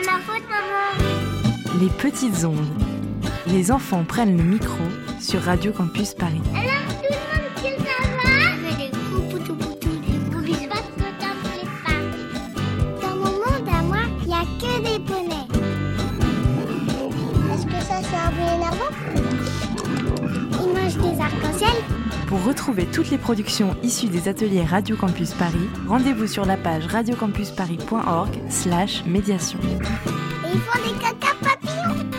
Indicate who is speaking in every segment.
Speaker 1: de ma faute, maman.
Speaker 2: Les petites ondes. Les enfants prennent le micro sur Radio Campus Paris.
Speaker 1: Alors, tout le monde. Dans mon monde à moi, il n'y a que des poneys. Est-ce que ça, c'est un peu énervant? Ils mangent des arcs-en-ciel
Speaker 2: Pour retrouver toutes les productions issues des ateliers Radio Campus Paris, rendez-vous sur la page radiocampusparis.org slash médiation.
Speaker 1: et ils font des caca papillons.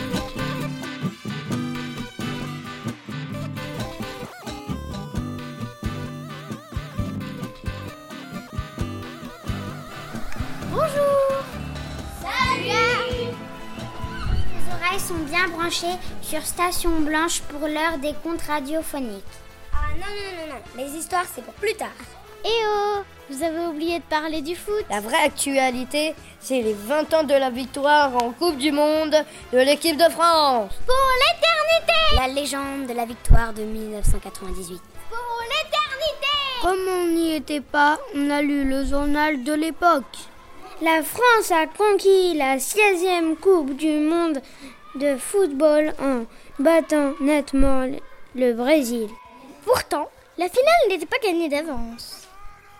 Speaker 1: Bonjour Salut Les oreilles sont bien branchées sur Station Blanche pour l'heure des contes radiophoniques.
Speaker 3: Ah non, non, non, non. Les histoires, c'est pour plus tard.
Speaker 1: Eh oh Vous avez oublié de parler du foot
Speaker 3: La vraie actualité, c'est les 20 ans de la victoire en Coupe du Monde de l'équipe de France.
Speaker 1: Pour l'éternité
Speaker 3: La légende de la victoire de 1998.
Speaker 1: Pour l'éternité
Speaker 4: Comme on n'y était pas, on a lu le journal de l'époque. La France a conquis la 16e Coupe du Monde de football en battant nettement le Brésil.
Speaker 1: Pourtant, la finale n'était pas gagnée d'avance.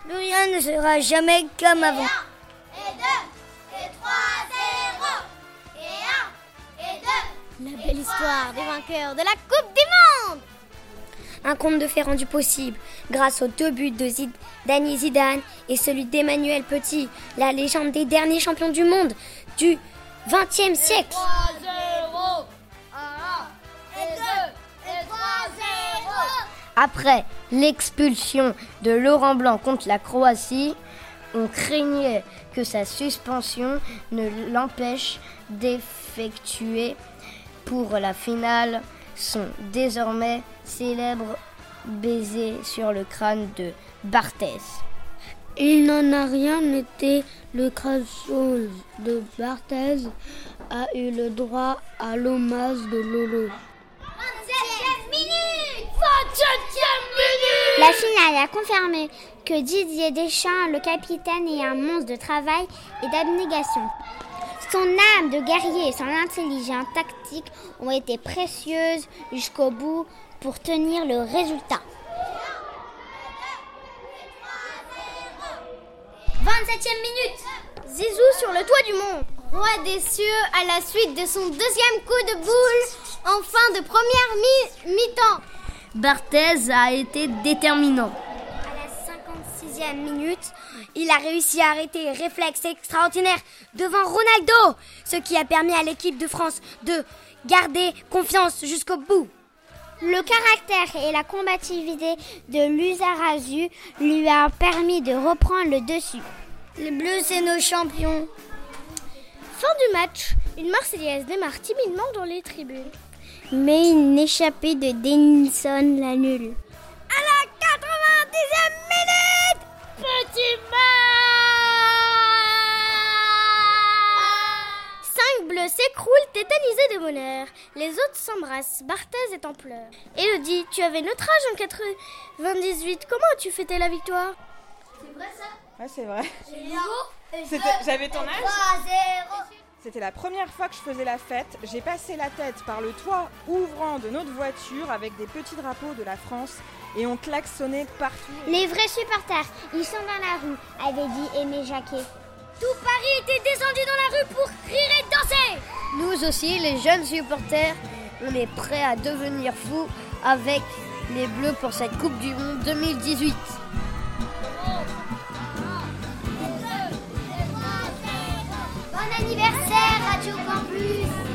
Speaker 3: Plus rien ne sera jamais comme avant.
Speaker 1: Et deux, et trois, zéro, et un, et deux.
Speaker 4: La belle histoire des vainqueurs de la Coupe du Monde
Speaker 3: Un conte de fait rendu possible grâce aux deux buts de Zidane Zidane et celui d'Emmanuel Petit, la légende des derniers champions du monde du 20e siècle. Après l'expulsion de Laurent Blanc contre la Croatie, on craignait que sa suspension ne l'empêche d'effectuer pour la finale son désormais célèbre baiser sur le crâne de Barthez.
Speaker 4: Il n'en a rien été. Le crachos de Barthez a eu le droit à l'hommage de Lolo.
Speaker 1: 27e minute 27e minute La finale a confirmé que Didier Deschamps, le capitaine, est un monstre de travail et d'abnégation. Son âme de guerrier et son intelligence tactique ont été précieuses jusqu'au bout pour tenir le résultat. 27e minute
Speaker 4: Zizou sur le toit du monde. Roi des cieux à la suite de son deuxième coup de boule en fin de première mi- mi-temps.
Speaker 3: Barthez a été déterminant.
Speaker 1: À la 56e minute, il a réussi à arrêter réflexe extraordinaire devant Ronaldo, ce qui a permis à l'équipe de France de garder confiance jusqu'au bout. Le caractère et la combativité de Luzarazu lui a permis de reprendre le dessus.
Speaker 4: Les Bleus, c'est nos champions. Fin du match, une Marseillaise démarre timidement dans les tribunes.
Speaker 1: Mais une échappée de Denilson l'annule.
Speaker 4: À la 90e minute, petit match Cinq bleus s'écroulent tétanisés de bonheur. Les autres s'embrassent. Barthez est en pleurs. Elodie, tu avais notre âge en 98. Comment as-tu fêté la victoire?
Speaker 5: Ouais, c'est vrai. J'avais ton âge? C'était la première fois que je faisais la fête. J'ai passé la tête par le toit ouvrant de notre voiture avec des petits drapeaux de la France et on klaxonnait partout.
Speaker 1: Les vrais supporters, ils sont dans la rue, avait dit Aimé Jacquet.
Speaker 4: Tout Paris était descendu dans la rue pour rire et danser
Speaker 3: Nous aussi, les jeunes supporters, on est prêts à devenir fous avec les Bleus pour cette Coupe du Monde 2018.
Speaker 1: Radio Campus